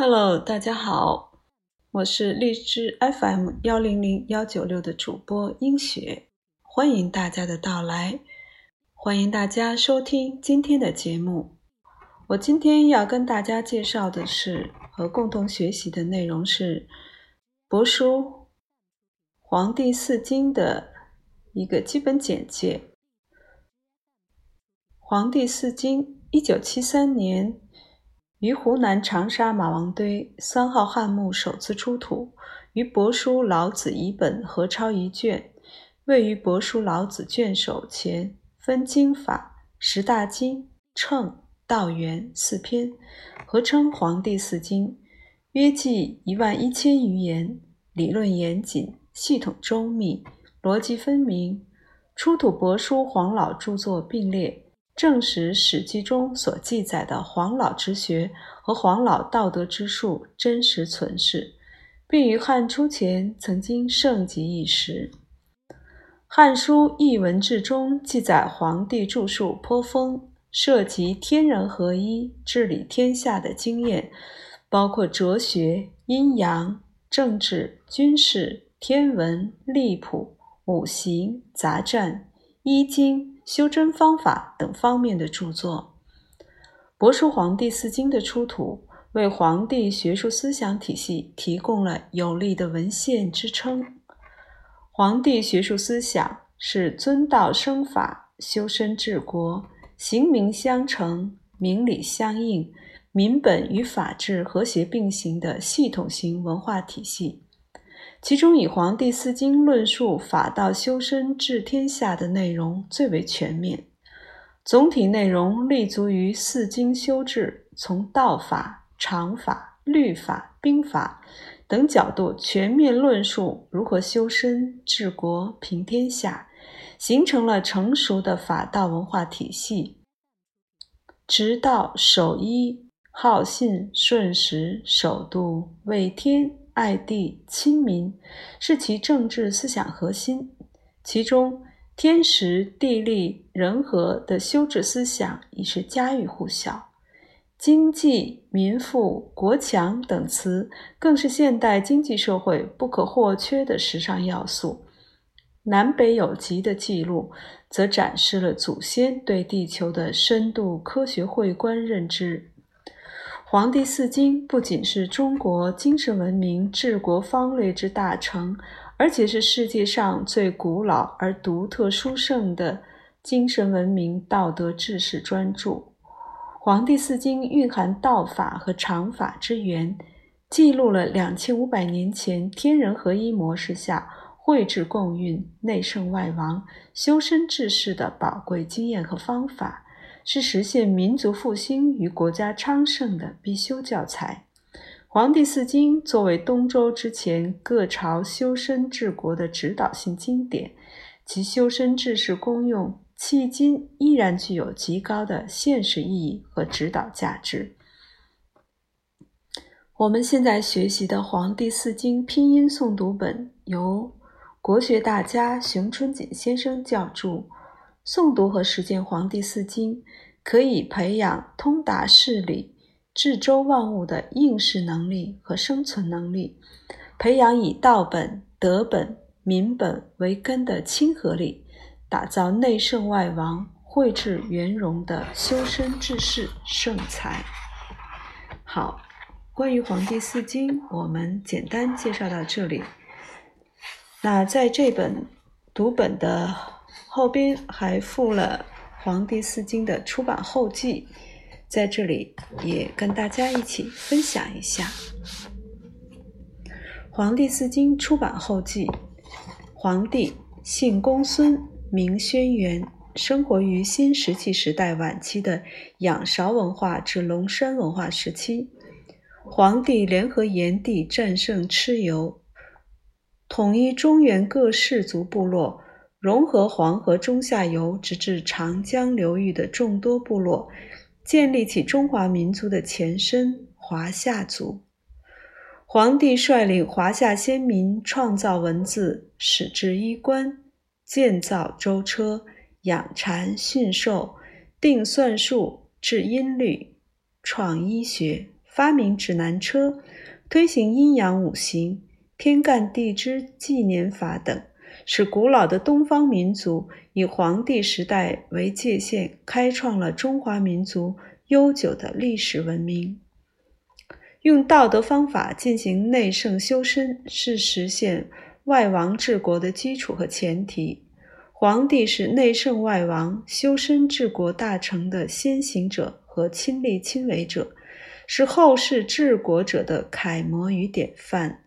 Hello，大家好，我是荔枝 FM 幺零零幺九六的主播英雪，欢迎大家的到来，欢迎大家收听今天的节目。我今天要跟大家介绍的是和共同学习的内容是《帛书·黄帝四经》的一个基本简介。《黄帝四经》，一九七三年。于湖南长沙马王堆三号汉墓首次出土，与《帛书·老子》遗本合抄一卷，位于《帛书·老子》卷首前，分经法十大经、称、道、元四篇，合称《黄帝四经》，约记一万一千余言，理论严谨，系统周密，逻辑分明。出土帛书黄老著作并列。证实《史记》中所记载的黄老之学和黄老道德之术真实存世，并于汉初前曾经盛极一时。《汉书·艺文志》中记载，黄帝著述颇丰，涉及天人合一、治理天下的经验，包括哲学、阴阳、政治、军事、天文、历谱、五行、杂战、医经。修真方法等方面的著作，《帛书·黄帝四经》的出土，为黄帝学术思想体系提供了有力的文献支撑。黄帝学术思想是尊道生法、修身治国、行名相成、明理相应、民本与法治和谐并行的系统性文化体系。其中以《黄帝四经》论述法道修身治天下的内容最为全面，总体内容立足于四经修治，从道法、常法、律法、兵法等角度全面论述如何修身治国平天下，形成了成熟的法道文化体系。直道守一，好信顺时，守度为天。爱地亲民是其政治思想核心，其中天时地利人和的修治思想已是家喻户晓，经济民富国强等词更是现代经济社会不可或缺的时尚要素。南北有极的记录，则展示了祖先对地球的深度科学会观认知。《黄帝四经》不仅是中国精神文明治国方略之大成，而且是世界上最古老而独特殊胜的精神文明道德治世专著。《黄帝四经》蕴含道法和常法之源，记录了两千五百年前天人合一模式下绘制共运、内圣外王、修身治世的宝贵经验和方法。是实现民族复兴与国家昌盛的必修教材。《黄帝四经》作为东周之前各朝修身治国的指导性经典，其修身治世功用迄今依然具有极高的现实意义和指导价值。我们现在学习的《黄帝四经》拼音诵读本，由国学大家熊春锦先生教著。诵读和实践《黄帝四经》，可以培养通达事理、治周万物的应试能力和生存能力，培养以道本、德本、民本为根的亲和力，打造内圣外王、绘制圆融的修身治世圣才。好，关于《黄帝四经》，我们简单介绍到这里。那在这本读本的。后边还附了《黄帝四经》的出版后记，在这里也跟大家一起分享一下《黄帝四经》出版后记。黄帝姓公孙，名轩辕，生活于新石器时代晚期的仰韶文化至龙山文化时期。黄帝联合炎帝战胜蚩尤，统一中原各氏族部落。融合黄河中下游直至长江流域的众多部落，建立起中华民族的前身华夏族。黄帝率领华夏先民创造文字，始制衣冠，建造舟车，养蚕驯兽，定算术，制音律，创医学，发明指南车，推行阴阳五行、天干地支纪年法等，使古老的东方民族以黄帝时代为界限，开创了中华民族悠久的历史文明。用道德方法进行内圣修身，是实现外王治国的基础和前提。皇帝是内圣外王、修身治国大成的先行者和亲力亲为者，是后世治国者的楷模与典范。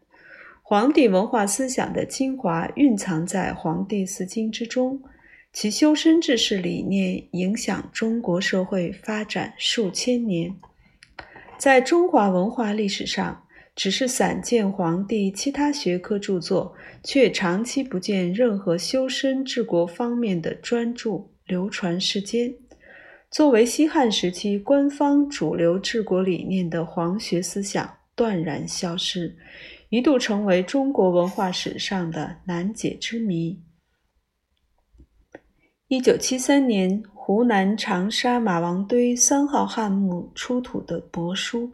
皇帝文化思想的精华蕴藏在《黄帝四经》之中，其修身治世理念影响中国社会发展数千年。在中华文化历史上，只是散见皇帝其他学科著作，却长期不见任何修身治国方面的专著流传世间。作为西汉时期官方主流治国理念的皇学思想断然消失，一度成为中国文化史上的难解之谜。一九七三年。湖南长沙马王堆三号汉墓出土的帛书，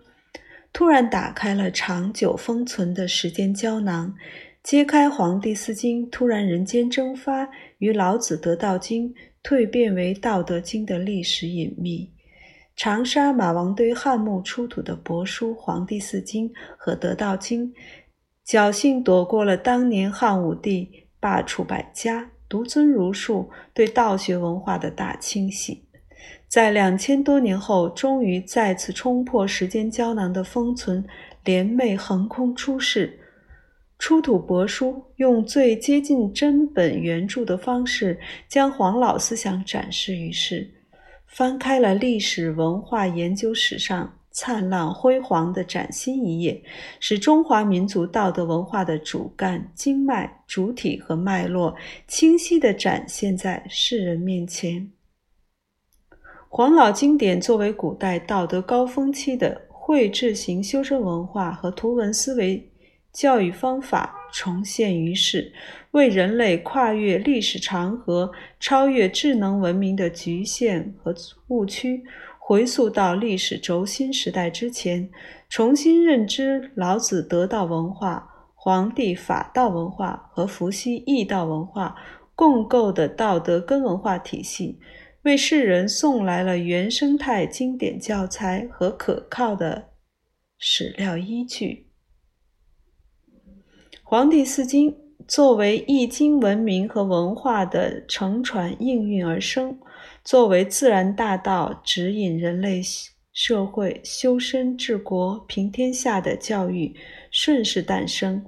突然打开了长久封存的时间胶囊，揭开《黄帝四经》突然人间蒸发与老子得道经蜕变为《道德经》的历史隐秘。长沙马王堆汉墓出土的帛书《黄帝四经》和《得道经》，侥幸躲过了当年汉武帝罢黜百家。独尊儒术对道学文化的大清洗，在两千多年后，终于再次冲破时间胶囊的封存，联袂横空出世，出土帛书，用最接近真本原著的方式，将黄老思想展示于世，翻开了历史文化研究史上。灿烂辉煌的崭新一页，使中华民族道德文化的主干、经脉、主体和脉络清晰地展现在世人面前。黄老经典作为古代道德高峰期的绘制型修身文化和图文思维教育方法重现于世，为人类跨越历史长河、超越智能文明的局限和误区。回溯到历史轴心时代之前，重新认知老子得道文化、黄帝法道文化和伏羲易道文化共构的道德根文化体系，为世人送来了原生态经典教材和可靠的史料依据。《黄帝四经》作为易经文明和文化的承传应运而生。作为自然大道，指引人类社会修身治国平天下的教育顺势诞生，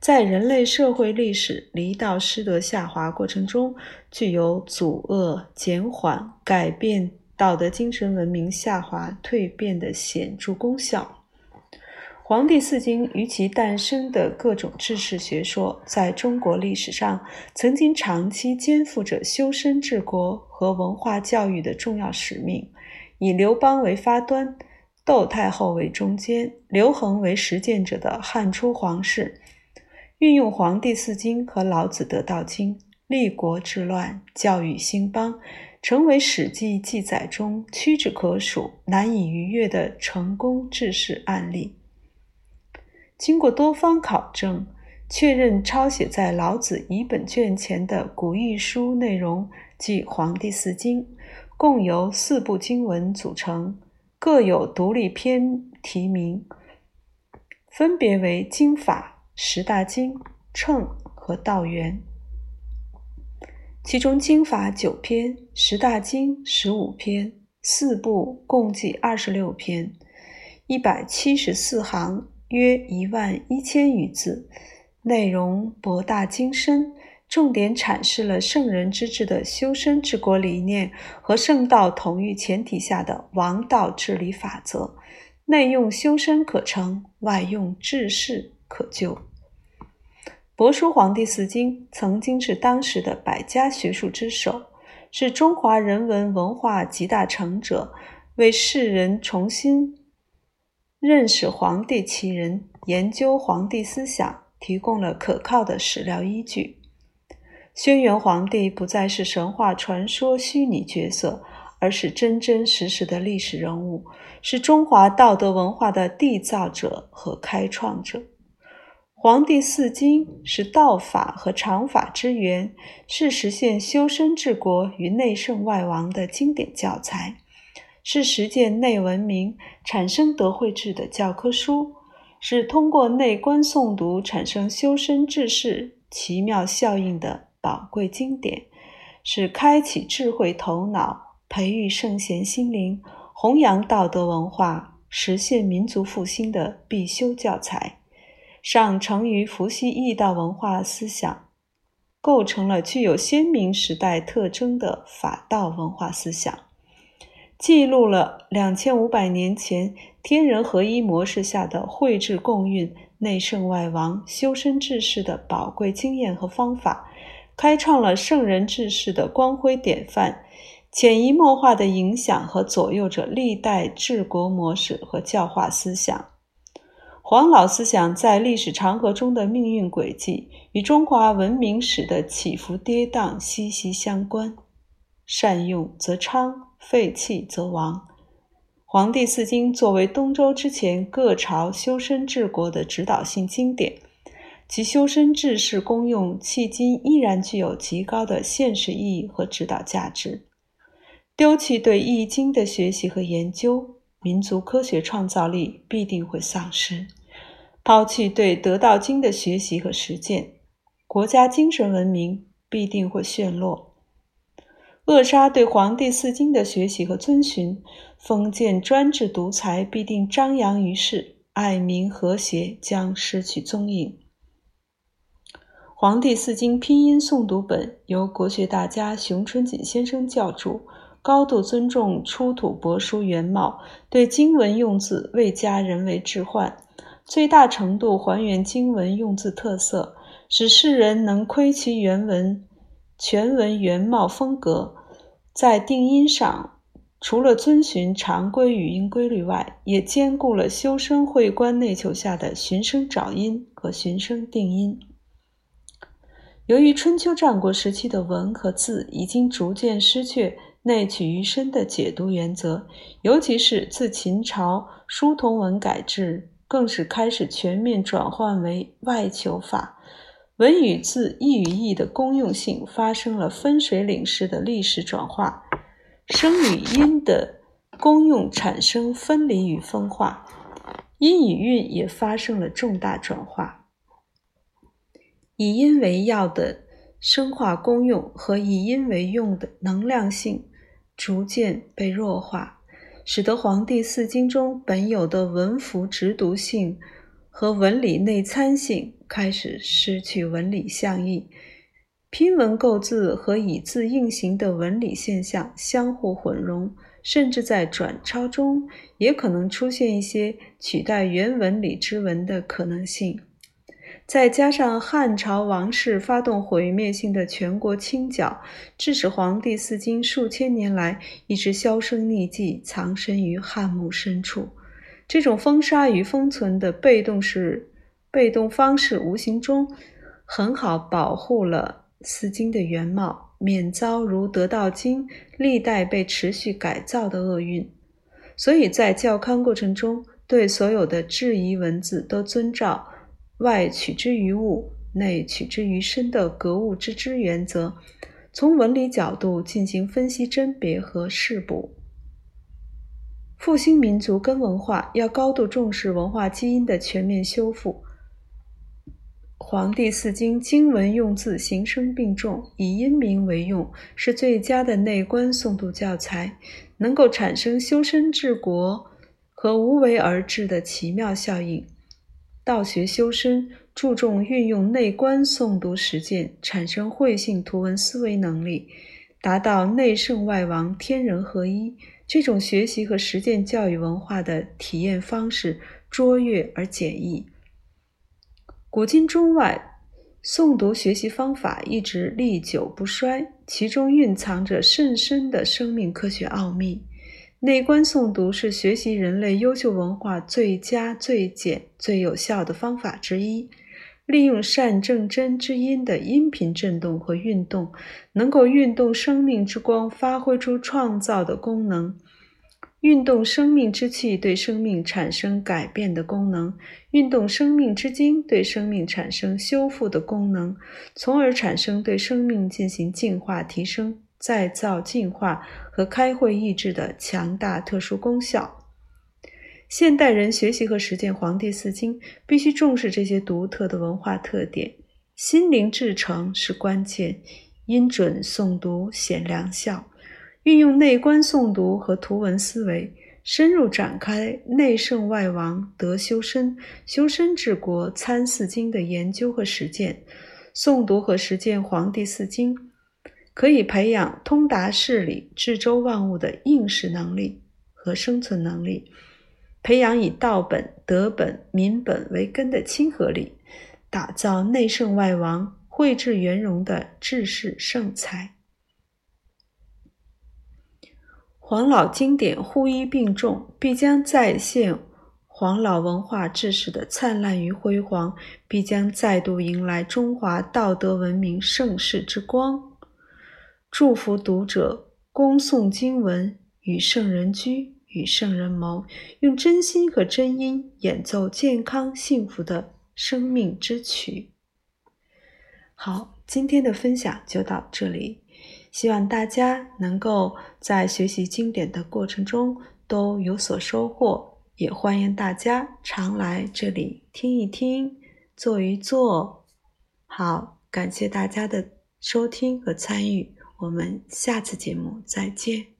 在人类社会历史离道失德下滑过程中，具有阻遏、减缓、改变道德精神文明下滑蜕变的显著功效。《黄帝四经》与其诞生的各种治世学说，在中国历史上曾经长期肩负着修身治国和文化教育的重要使命。以刘邦为发端，窦太后为中间，刘恒为实践者的汉初皇室，运用《黄帝四经》和《老子得道经》，立国治乱，教育兴邦，成为《史记》记载中屈指可数、难以逾越的成功治世案例。经过多方考证，确认抄写在老子遗本卷前的古义书内容即《黄帝四经》，共由四部经文组成，各有独立篇题名，分别为经法、十大经、称和道源。其中经法九篇，十大经十五篇，四部共计二十六篇，一百七十四行。约一万一千余字，内容博大精深，重点阐释了圣人之治的修身治国理念和圣道统御前提下的王道治理法则。内用修身可成，外用治世可救。帛书《黄帝四经》曾经是当时的百家学术之首，是中华人文文化集大成者，为世人重新。认识黄帝其人，研究黄帝思想，提供了可靠的史料依据。轩辕黄帝不再是神话传说虚拟角色，而是真真实实的历史人物，是中华道德文化的缔造者和开创者。《黄帝四经》是道法和常法之源，是实现修身治国与内圣外王的经典教材，是实践内文明、产生德惠智的教科书，是通过内观诵读产生修身治世奇妙效应的宝贵经典。是开启智慧头脑、培育圣贤心灵、弘扬道德文化、实现民族复兴的必修教材，上承于伏羲易道文化思想，构成了具有鲜明时代特征的法道文化思想，记录了两千五百年前天人合一模式下的绘制共运、内圣外王、修身治世的宝贵经验和方法。开创了圣人治世的光辉典范，潜移默化的影响和左右着历代治国模式和教化思想。黄老思想在历史长河中的命运轨迹，与中华文明史的起伏跌宕息息相关。善用则昌，废弃则亡。《黄帝四经》作为东周之前各朝修身治国的指导性经典。其修身治世功用，迄今依然具有极高的现实意义和指导价值。丢弃对《易经》的学习和研究，民族科学创造力必定会丧失；抛弃对《得道经》的学习和实践，国家精神文明必定会陷落；扼杀对《黄帝四经》的学习和遵循，封建专制独裁必定张扬于世，爱民和谐将失去踪影。《黄帝四经》拼音诵读本由国学大家熊春锦先生校注，高度尊重出土帛书原貌，对经文用字未加人为置换，最大程度还原经文用字特色，使世人能窥其原文全文原貌风格。在定音上，除了遵循常规语音规律外，也兼顾了修身会观内求下的寻声找音和寻声定音。由于春秋战国时期的文和字已经逐渐失去内取于身的解读原则，尤其是自秦朝书同文改制，更是开始全面转换为外求法，文与字、意与义的公用性发生了分水岭式的历史转化，声与音的功用产生分离与分化，音与韵也发生了重大转化。以音为要的生化功用和以音为用的能量性逐渐被弱化，使得《黄帝四经》中本有的文符直读性和文理内参性开始失去文理相异，拼文构字和以字应形的文理现象相互混融，甚至在转抄中也可能出现一些取代原文理之文的可能性。再加上汉朝王室发动毁灭性的全国清剿，致使《黄帝四经》数千年来一直销声匿迹，藏身于汉墓深处。这种封杀与封存的被动式、被动方式，无形中很好保护了《四经》的原貌，免遭如《得道经》历代被持续改造的厄运。所以在校勘过程中，对所有的质疑文字都遵照。外取之于物，内取之于身的格物致知原则，从文理角度进行分析甄别和释补。复兴民族根文化要高度重视文化基因的全面修复。《黄帝四经》经文用字形声并重，以音名为用，是最佳的内观诵读教材，能够产生修身治国和无为而治的奇妙效应。道学修身注重运用内观诵读实践，产生慧性图文思维能力，达到内圣外王、天人合一。这种学习和实践教育文化的体验方式卓越而简易。古今中外，诵读学习方法一直历久不衰，其中蕴藏着甚深的生命科学奥秘。内观诵读是学习人类优秀文化最佳、最简、最有效的方法之一。利用善正真之音的音频振动和运动，能够运动生命之光，发挥出创造的功能。运动生命之气对生命产生改变的功能，运动生命之精对生命产生修复的功能，从而产生对生命进行净化、提升、再造、进化和开会意志的强大特殊功效。现代人学习和实践《黄帝四经》，必须重视这些独特的文化特点。心灵至诚是关键，音准诵读显良效。运用内观诵读和图文思维，深入展开内圣外王、德修身、修身治国、参四经的研究和实践。诵读和实践《黄帝四经》，可以培养通达事理、治周万物的应试能力和生存能力，培养以道本、德本、民本为根的亲和力，打造内圣外王、慧智圆融的治世圣才。黄老经典互一并重，必将再现黄老文化知识的灿烂与辉煌，必将再度迎来中华道德文明盛世之光。祝福读者恭诵经文，与圣人居，与圣人谋，用真心和真音演奏健康幸福的生命之曲。好，今天的分享就到这里。希望大家能够在学习经典的过程中都有所收获，也欢迎大家常来这里听一听，做一做。好，感谢大家的收听和参与，我们下次节目再见。